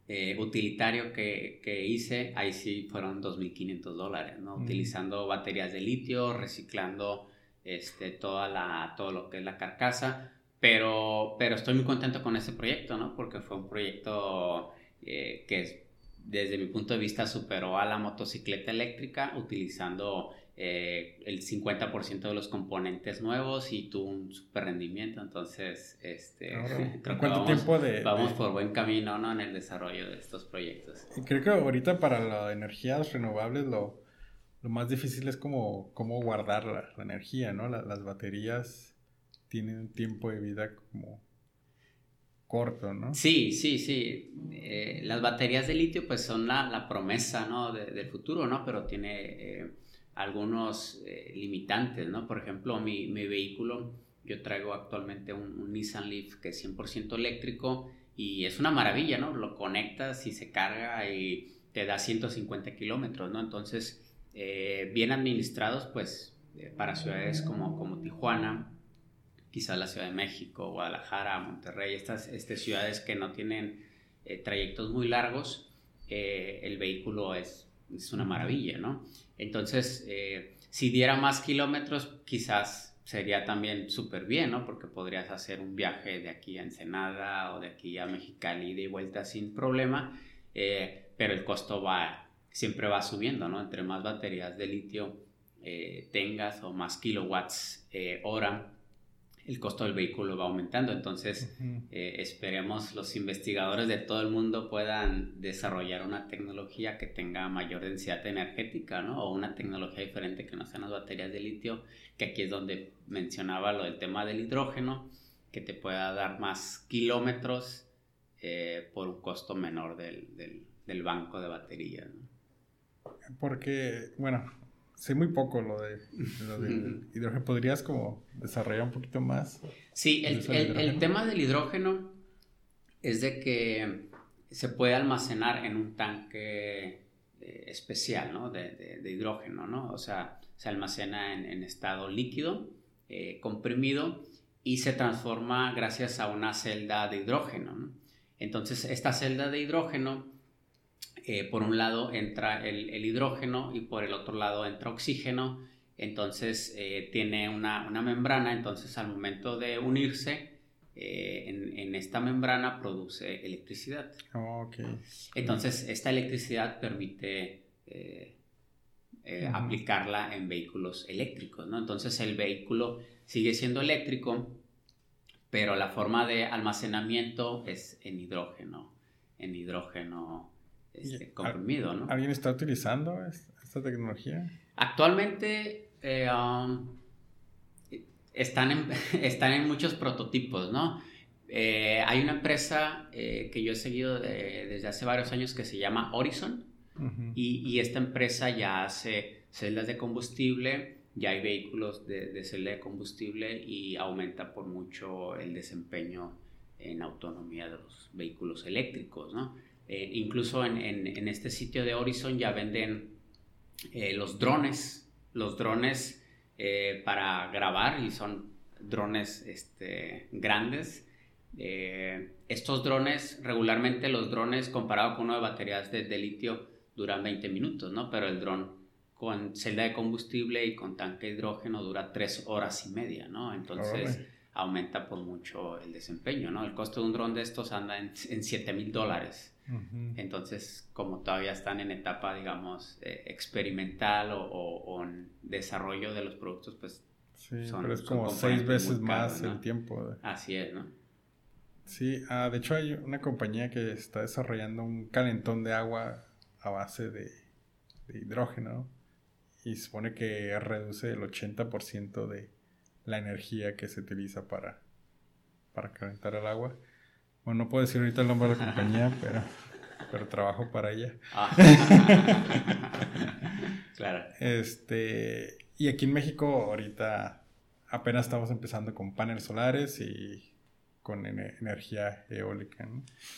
eh, utilitario que, que, hice, ahí sí fueron 2.500 dólares, ¿no? Utilizando baterías de litio, reciclando este, toda la, todo lo que es la carcasa, pero, pero estoy muy contento con ese proyecto, ¿no? Porque fue un proyecto eh, que es desde mi punto de vista, superó a la motocicleta eléctrica utilizando eh, el 50% de los componentes nuevos y tuvo un super rendimiento. Entonces, este, creo que vamos, tiempo de, vamos por buen camino ¿no? en el desarrollo de estos proyectos. Creo que ahorita para las energías renovables lo, lo más difícil es como cómo guardar la, energía, ¿no? las baterías tienen un tiempo de vida como corto, ¿no? Sí, sí, sí. Eh, las baterías de litio pues son la, promesa, ¿no? del futuro, ¿no? Pero tiene eh, algunos eh, limitantes, ¿no? Por ejemplo, mi, vehículo, yo traigo actualmente un, Nissan Leaf que es 100% eléctrico y es una maravilla, ¿no? Lo conectas y se carga y te da 150 kilómetros, ¿no? Entonces, bien administrados, pues, para ciudades como, como Tijuana, quizá la Ciudad de México, Guadalajara, Monterrey, estas, estas ciudades que no tienen eh, trayectos muy largos, eh, el vehículo es, es, una maravilla, ¿no? Entonces, eh, si diera más kilómetros, quizás sería también súper bien, ¿no? Porque podrías hacer un viaje de aquí a Ensenada o de aquí a Mexicali de vuelta sin problema, pero el costo va, siempre va subiendo, ¿no? Entre más baterías de litio tengas o más kilowatts hora el costo del vehículo va aumentando. Entonces, eh, esperemos los investigadores de todo el mundo puedan desarrollar una tecnología que tenga mayor densidad energética, ¿no? O una tecnología diferente que no sean las baterías de litio, que aquí es donde mencionaba lo del tema del hidrógeno, que te pueda dar más kilómetros eh, por un costo menor del, del, banco de baterías. Porque, bueno, sé muy poco lo, de, lo del hidrógeno. ¿Podrías como desarrollar un poquito más? Sí, el, el, tema del hidrógeno es de que se puede almacenar en un tanque eh, especial, ¿no? De, de, hidrógeno, ¿no? O sea, se almacena en, en estado líquido, eh, comprimido, y se transforma gracias a una celda de hidrógeno, ¿no? Entonces, esta celda de hidrógeno eh, por un lado entra el, hidrógeno y por el otro lado entra oxígeno, entonces eh, tiene una, membrana, entonces al momento de unirse eh, en, esta membrana produce electricidad. Oh, entonces esta electricidad permite aplicarla en vehículos eléctricos, ¿no? Entonces el vehículo sigue siendo eléctrico, pero la forma de almacenamiento es en hidrógeno, en hidrógeno este, comprimido, ¿no? ¿Alguien está utilizando esta tecnología? Actualmente eh, um, están, en, están en muchos prototipos, ¿no? Eh, hay una empresa eh, que yo he seguido desde hace varios años que se llama Horizon y, esta empresa ya hace celdas de combustible, ya hay vehículos de, de celda de combustible y aumenta por mucho el desempeño en autonomía de los vehículos eléctricos, ¿no? Eh, incluso en, en, este sitio de Horizon ya venden eh, los drones, los drones eh, para grabar y son drones este, grandes. estos drones, regularmente los drones comparado con uno de baterías de, de, litio duran 20 minutos, ¿no? Pero el dron con celda de combustible y con tanque de hidrógeno dura 3 horas y media, ¿no? Entonces aumenta por mucho el desempeño, ¿no? El costo de un dron de estos anda en, en 7 mil dólares. Entonces, como todavía están en etapa, digamos, eh, experimental o, en desarrollo de los productos, pues... Sí, pero es como seis veces más el tiempo. Así es, ¿no? Sí, ah, de hecho hay una compañía que está desarrollando un calentón de agua a base de, de hidrógeno y supone que reduce el 80% de la energía que se utiliza para, para calentar el agua. Bueno, no puedo decir ahorita el nombre de la compañía, pero, pero trabajo para ella. Ah. claro. Este, y aquí en México ahorita apenas estamos empezando con paneles solares y con energía eólica.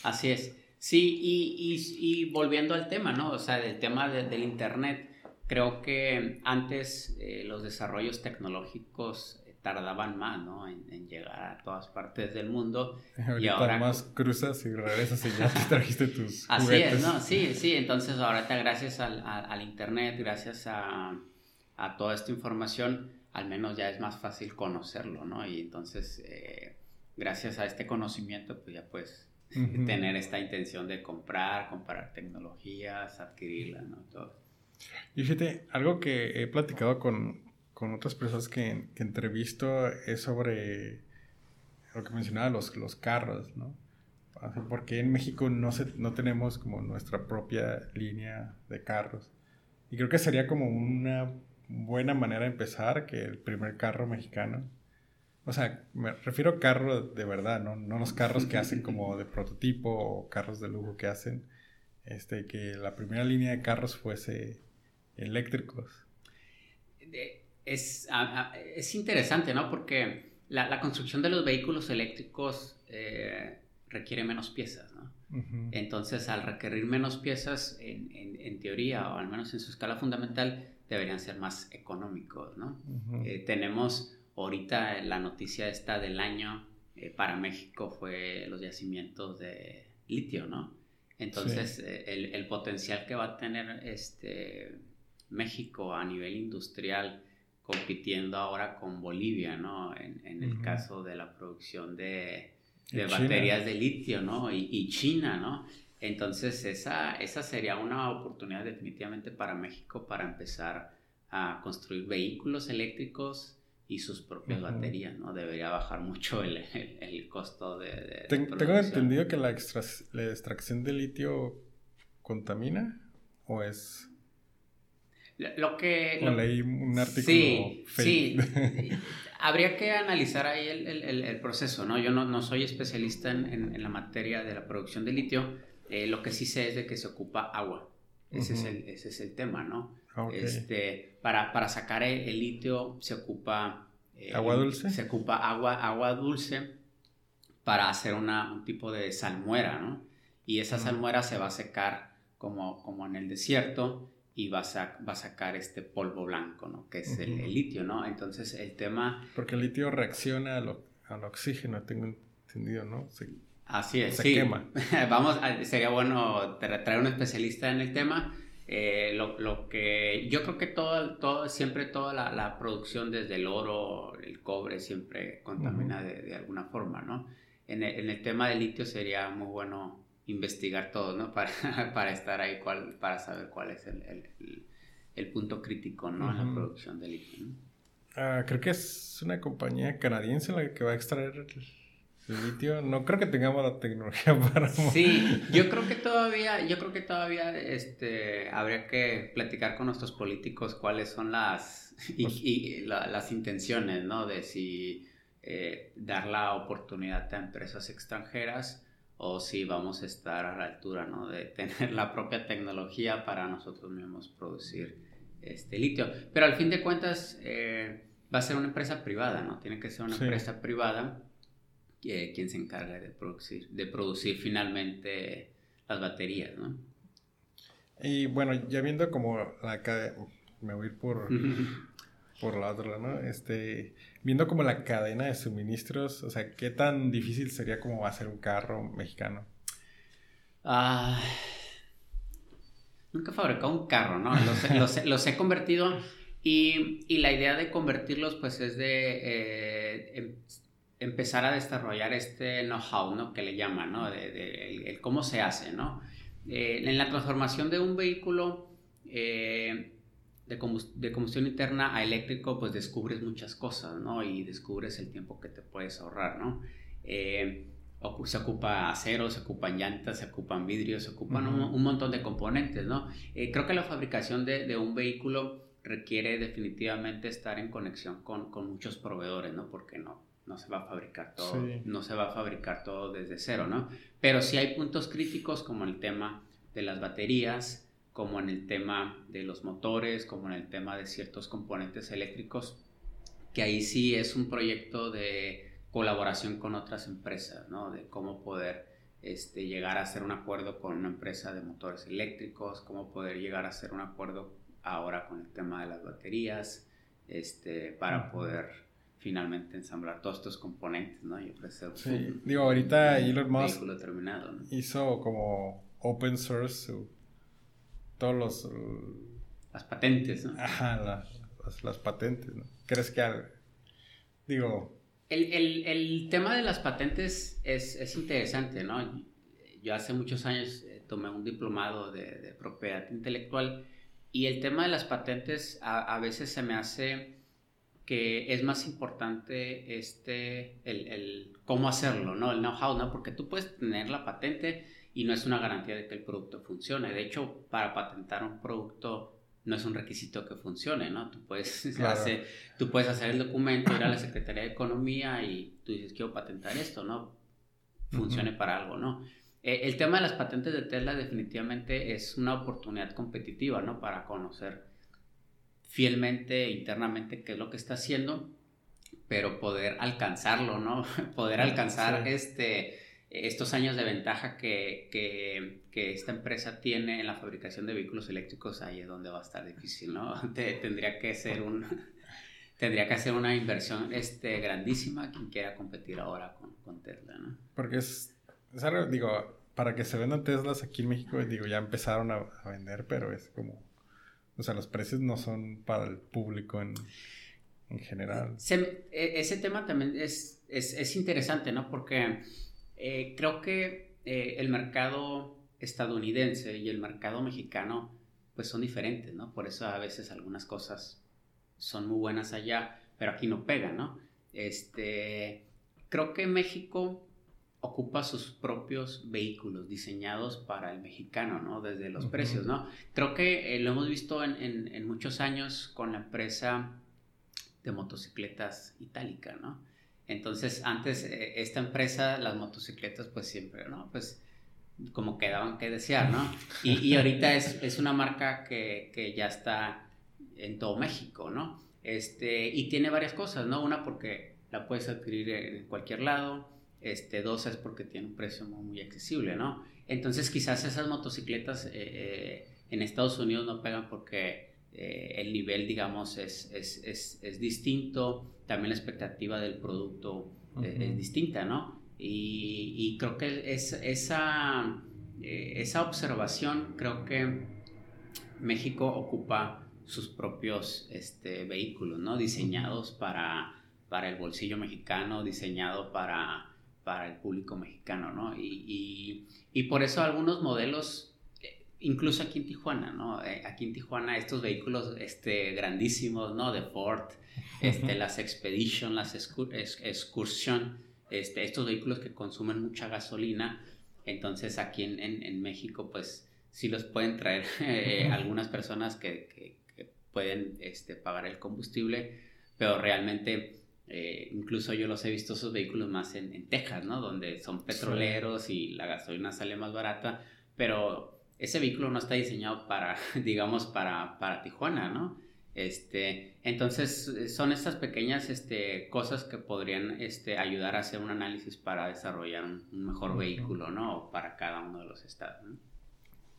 Así es. Sí, y, y, volviendo al tema, ¿no? O sea, del tema del Internet, creo que antes eh, los desarrollos tecnológicos tardaban más, ¿no? En, llegar a todas partes del mundo. y ahora más cruzas y regresas y ya te trajiste tus Así es, ¿no? Sí, sí, entonces ahorita gracias al, al, internet, gracias a, a, toda esta información, al menos ya es más fácil conocerlo, ¿no? Y entonces, eh, gracias a este conocimiento, pues ya puedes tener esta intención de comprar, comparar tecnologías, adquirirlas, ¿no? Todo. Y fíjate, algo que he platicado con, con otras personas que, que entrevisto es sobre lo que mencionaba, los, los carros, ¿no? Porque en México no, se, no tenemos como nuestra propia línea de carros. Y creo que sería como una buena manera de empezar que el primer carro mexicano. O sea, me refiero a carros de verdad, ¿no? No los carros que hacen como de prototipo o carros de lujo que hacen. Este, que la primera línea de carros fuese eléctricos. Es, es interesante, ¿no? Porque la, la, construcción de los vehículos eléctricos eh, requiere menos piezas, ¿no? Entonces, al requerir menos piezas, en, en, teoría, o al menos en su escala fundamental, deberían ser más económicos, ¿no? Eh, tenemos ahorita la noticia esta del año eh, para México fue los yacimientos de litio, ¿no? Entonces, el, el, potencial que va a tener este, México a nivel industrial compitiendo ahora con Bolivia, ¿no? En, el caso de la producción de, baterías de litio, ¿no? Y, China, ¿no? Entonces esa, esa sería una oportunidad definitivamente para México para empezar a construir vehículos eléctricos y sus propias baterías, ¿no? Debería bajar mucho el, el, costo de... tengo entendido que la, la extracción de litio contamina o es... Lo que... leí un artículo. Sí, sí. Habría que analizar ahí el, el, el, proceso, ¿no? Yo no, no soy especialista en, en, la materia de la producción de litio. Eh, lo que sí sé es de que se ocupa agua. Ese, es, el, ese es el tema, ¿no? Este, para, para sacar el, litio se ocupa... Eh, ¿Agua dulce? Se ocupa agua, agua dulce para hacer una, un tipo de salmuera, ¿no? Y esa salmuera se va a secar como, como en el desierto y va a, va a sacar este polvo blanco, ¿no? Que es el, litio, ¿no? Entonces el tema... Porque el litio reacciona al, al oxígeno, tengo entendido, ¿no? Así es, se sí. quema. Vamos, sería bueno traer un especialista en el tema. Eh, lo, lo, que yo creo que todo, todo siempre toda la, la, producción desde el oro, el cobre, siempre contamina de, de, alguna forma, ¿no? En el, en el tema del litio sería muy bueno investigar todo, ¿no? Para, para estar ahí, cuál, para saber cuál es el, el, el punto crítico, ¿no? En la producción de litio, ah, creo que es una compañía canadiense la que va a extraer litio, no creo que tengamos la tecnología para... Sí, yo creo que todavía, yo creo que todavía este, habría que platicar con nuestros políticos cuáles son las, y, pues las intenciones, ¿no? De si eh, dar la oportunidad a empresas extranjeras o si vamos a estar a la altura, ¿no? De tener la propia tecnología para nosotros mismos producir este litio. Pero al fin de cuentas eh, va a ser una empresa privada, ¿no? Tiene que ser una empresa privada eh, quien se encarga de producir, de producir finalmente las baterías, ¿no? Y bueno, ya viendo como la cadena, me voy a ir por, por la otra, ¿no? Este, viendo como la cadena de suministros, o sea, ¿qué tan difícil sería como hacer un carro mexicano? Ah, nunca he fabricado un carro, ¿no? Los, he convertido y, y, la idea de convertirlos pues es de eh, em, empezar a desarrollar este know-how, ¿no? Que le llaman, ¿no? De, el, cómo se hace, ¿no? Eh, en la transformación de un vehículo eh, de, combustión interna a eléctrico, pues descubres muchas cosas, ¿no? Y descubres el tiempo que te puedes ahorrar, ¿no? Eh, se ocupa acero, se ocupan llantas, se ocupan vidrios, se ocupan un, montón de componentes, ¿no? creo que la fabricación de, de un vehículo requiere definitivamente estar en conexión con, con muchos proveedores, ¿no? Porque no, no se va a fabricar todo, no se va a fabricar todo desde cero, ¿no? Pero sí hay puntos críticos como el tema de las baterías, como en el tema de los motores, como en el tema de ciertos componentes eléctricos, que ahí sí es un proyecto de colaboración con otras empresas, ¿no? De cómo poder este, llegar a hacer un acuerdo con una empresa de motores eléctricos, cómo poder llegar a hacer un acuerdo ahora con el tema de las baterías, este, para poder finalmente ensamblar todos estos componentes, ¿no? Y ofrecer sí. Digo, ahorita Elon Musk terminado, ¿no? hizo como open source todos los... Las patentes, ¿no? Ajá, las, patentes, ¿no? ¿Crees que Digo... El, el, el, tema de las patentes es, es, interesante, ¿no? Yo hace muchos años eh, tomé un diplomado de, de, propiedad intelectual y el tema de las patentes a, a veces se me hace que es más importante este, el, el cómo hacerlo, ¿no? El know-how, ¿no? Porque tú puedes tener la patente y no es una garantía de que el producto funcione. De hecho, para patentar un producto no es un requisito que funcione, ¿no? Tú puedes, hacer, tú puedes hacer el documento, ir a la Secretaría de Economía y tú dices, quiero patentar esto, ¿no? Funcione para algo, ¿no? Eh, el tema de las patentes de Tesla definitivamente es una oportunidad competitiva, ¿no? Para conocer fielmente internamente qué es lo que está haciendo, pero poder alcanzarlo, ¿no? poder alcanzar este, estos años de ventaja que, que, que, esta empresa tiene en la fabricación de vehículos eléctricos, ahí es donde va a estar difícil, ¿no? tendría que ser un... Tendría que hacer una inversión este, grandísima quien quiera competir ahora con, con Tesla, ¿no? Porque es, es algo, digo, para que se vendan Teslas aquí en México, digo, ya empezaron a, a vender, pero es como o sea, los precios no son para el público en, general. E, ese tema también es, es, interesante, ¿no? Porque eh, creo que eh, el mercado estadounidense y el mercado mexicano pues son diferentes, ¿no? Por eso a veces algunas cosas son muy buenas allá, pero aquí no pegan, ¿no? Este, creo que México ocupa sus propios vehículos diseñados para el mexicano, ¿no? Desde los precios, ¿no? Creo que eh, lo hemos visto en, en, muchos años con la empresa de motocicletas itálica, ¿no? Entonces, antes eh, esta empresa, las motocicletas, pues siempre, ¿no? Pues como quedaban que desear, ¿no? Y, ahorita es, es, una marca que, que, ya está en todo México, ¿no? Este, y tiene varias cosas, ¿no? Una porque la puedes adquirir en cualquier lado, este, dos es porque tiene un precio muy, accesible, ¿no? Entonces quizás esas motocicletas eh, eh, en Estados Unidos no pegan porque eh, el nivel, digamos, es, es, es, es, distinto, también la expectativa del producto es distinta, ¿no? Y, y creo que es, esa, esa observación, creo que México ocupa sus propios este, vehículos, ¿no? Diseñados para, para el bolsillo mexicano, diseñado para para el público mexicano, ¿no? Y, y, por eso algunos modelos, eh, incluso aquí en Tijuana, ¿no? Eh, aquí en Tijuana estos vehículos este, grandísimos, ¿no? De Ford, este, las Expedition, las Excursion, este, estos vehículos que consumen mucha gasolina. Entonces aquí en, en, México pues sí los pueden traer eh, algunas personas que, que, pueden este, pagar el combustible, pero realmente eh, incluso yo los he visto esos vehículos más en, en Texas, ¿no? Donde son petroleros y la gasolina sale más barata, pero ese vehículo no está diseñado para, digamos, para, para Tijuana, ¿no? Este, entonces, son estas pequeñas este, cosas que podrían este, ayudar a hacer un análisis para desarrollar un, mejor vehículo, ¿no? Para cada uno de los estados. ¿no?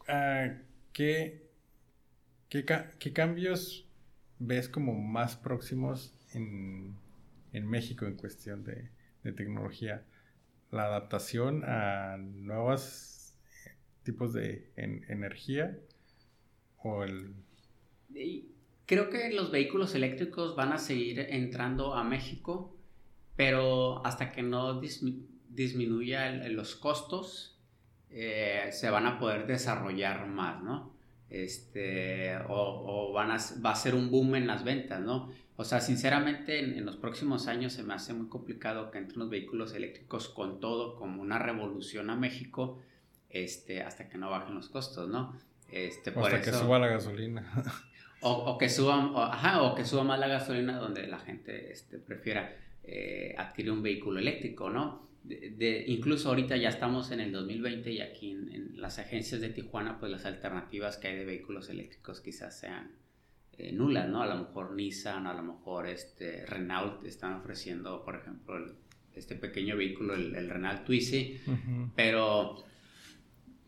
Ah, ¿qué, qué, qué, cambios ves como más próximos en, en México en cuestión de, de, tecnología? La adaptación a nuevos tipos de energía o el... Creo que los vehículos eléctricos van a seguir entrando a México, pero hasta que no disminuya los costos, eh, se van a poder desarrollar más, ¿no? Este, o, van a, va a ser un boom en las ventas, ¿no? O sea, sinceramente, en, los próximos años se me hace muy complicado que entren los vehículos eléctricos con todo, como una revolución a México, este, hasta que no bajen los costos, ¿no? Este, hasta que suba la gasolina. O, que suba, o, que suba más la gasolina donde la gente este, prefiera eh, adquirir un vehículo eléctrico, ¿no? De, incluso ahorita ya estamos en el 2020 y aquí en, las agencias de Tijuana, pues las alternativas que hay de vehículos eléctricos quizás sean eh, nulas, ¿no? A lo mejor Nissan, a lo mejor este, Renault están ofreciendo, por ejemplo, este pequeño vehículo, el, Renault Twizy, pero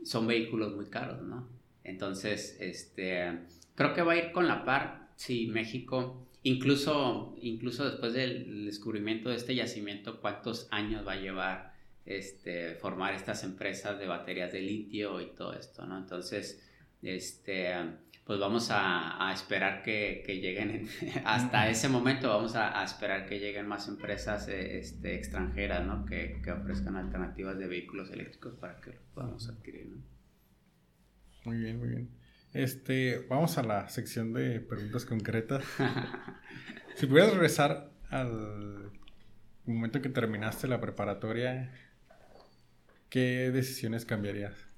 son vehículos muy caros, ¿no? Entonces, este Creo que va a ir con la par, si México, incluso, incluso después del descubrimiento de este yacimiento, cuántos años va a llevar este, formar estas empresas de baterías de litio y todo esto, ¿no? Entonces, este, pues vamos a, esperar que, lleguen, hasta ese momento vamos a, esperar que lleguen más empresas este, extranjeras, ¿no? Que, que, ofrezcan alternativas de vehículos eléctricos para que lo podamos adquirir, ¿no? Muy bien, muy bien. Este, vamos a la sección de preguntas concretas. si pudieras regresar al momento que terminaste la preparatoria, ¿qué decisiones cambiarías?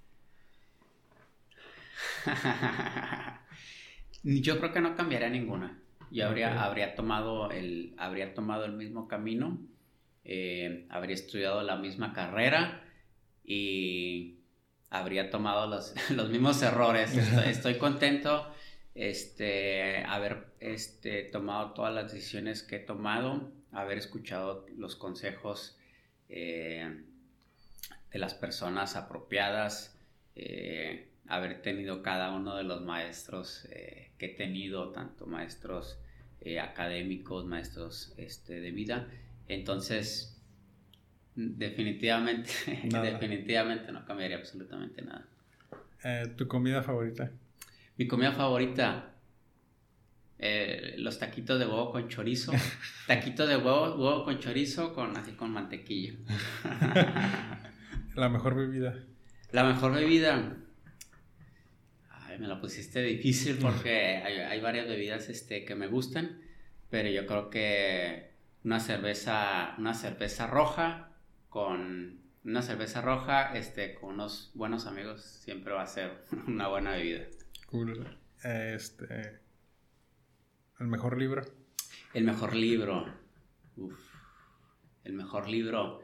Yo creo que no cambiaría ninguna. Yo habría, habría, tomado el, habría tomado el mismo camino, eh, habría estudiado la misma carrera y habría tomado los, los mismos errores. Estoy, contento este, haber este, tomado todas las decisiones que he tomado, haber escuchado los consejos eh, de las personas apropiadas, eh, haber tenido cada uno de los maestros eh, que he tenido, tanto maestros académicos, maestros este, de vida. Entonces, Definitivamente, definitivamente no cambiaría absolutamente nada. Eh, ¿Tu comida favorita? Mi comida favorita, eh, los taquitos de huevo con chorizo. taquitos de huevo, huevo con chorizo con así con mantequilla. La mejor bebida. La mejor bebida. Ay, me la pusiste difícil porque hay, hay varias bebidas este, que me gustan, pero yo creo que una cerveza, una cerveza roja con una cerveza roja, este, con unos buenos amigos, siempre va a ser una buena bebida. Cool. Este, ¿El mejor libro? El mejor libro. Uf. El mejor libro.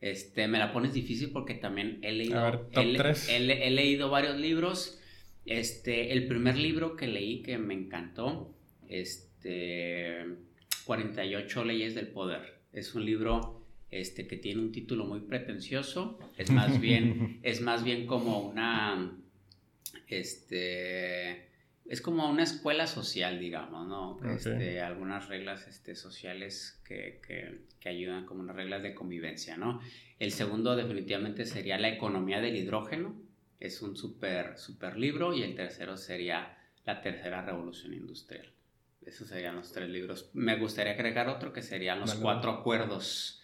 Este, me la pones difícil porque también he leído. he, leído varios libros. Este, el primer libro que leí que me encantó, este, 48 leyes del poder. Es un libro este, que tiene un título muy pretencioso, es más bien, es más bien como una, este, es como una escuela social, digamos, ¿no? Este, algunas reglas este, sociales que, que, ayudan como unas reglas de convivencia, ¿no? El segundo definitivamente sería La economía del hidrógeno, es un súper, súper libro, y el tercero sería La tercera revolución industrial. Esos serían los tres libros. Me gustaría agregar otro que serían Los cuatro acuerdos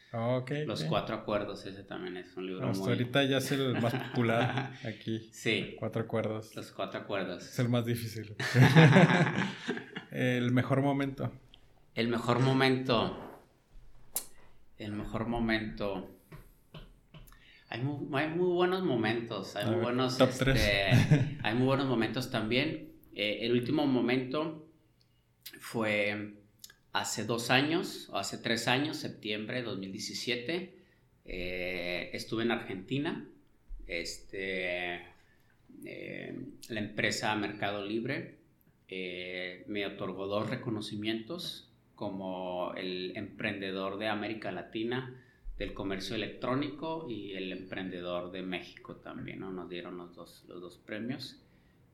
los cuatro acuerdos, ese también es un libro Hasta ahorita ya es el más popular aquí. Sí. Cuatro acuerdos. Los cuatro acuerdos. Es el más difícil. el mejor momento. El mejor momento. El mejor momento. Hay muy, hay muy buenos momentos, hay muy buenos, este, hay muy buenos momentos también. Eh, el último momento fue hace dos años, o hace tres años, septiembre de 2017. Eh, estuve en Argentina. Este, eh, la empresa Mercado Libre me otorgó dos reconocimientos como el emprendedor de América Latina del comercio electrónico y el emprendedor de México también, ¿no? Nos dieron los dos, los dos premios.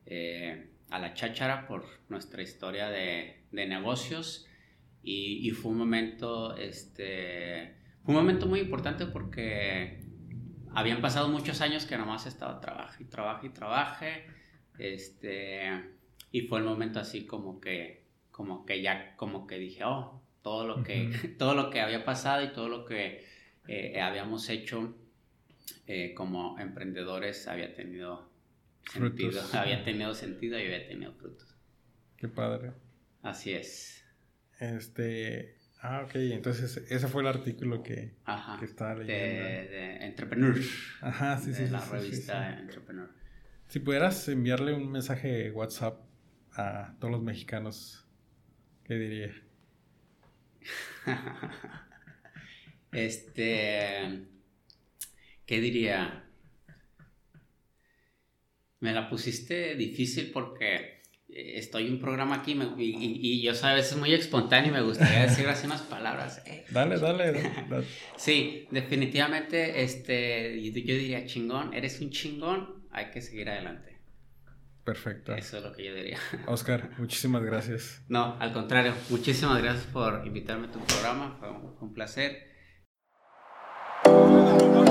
Eh, a la cháchara por nuestra historia de, de negocios y, y, fue un momento, este, fue un momento muy importante porque habían pasado muchos años que nomás estaba trabajo y trabajo y trabaje, este, y fue el momento así como que, como que ya, como que dije, oh, todo lo que, todo lo que había pasado y todo lo que eh, habíamos hecho eh, como emprendedores había tenido sentido, había tenido sentido y había tenido frutos. Qué padre. Así es. Este, ah, ok, entonces ese fue el artículo que, que estaba leyendo. De, de Entrepreneur. Ajá, sí, sí. De la revista Entrepreneur. Si pudieras enviarle un mensaje WhatsApp a todos los mexicanos, ¿qué diría? Este, ¿qué diría? Me la pusiste difícil porque eh, estoy en un programa aquí y, yo soy a veces muy espontáneo y me gustaría decir así unas palabras. Eh. Dale, dale, sí, definitivamente, este, yo diría chingón, eres un chingón, hay que seguir adelante. Perfecto. Eso es lo que yo diría. Oscar, muchísimas gracias. No, al contrario, muchísimas gracias por invitarme a tu programa, fue un placer. Oh,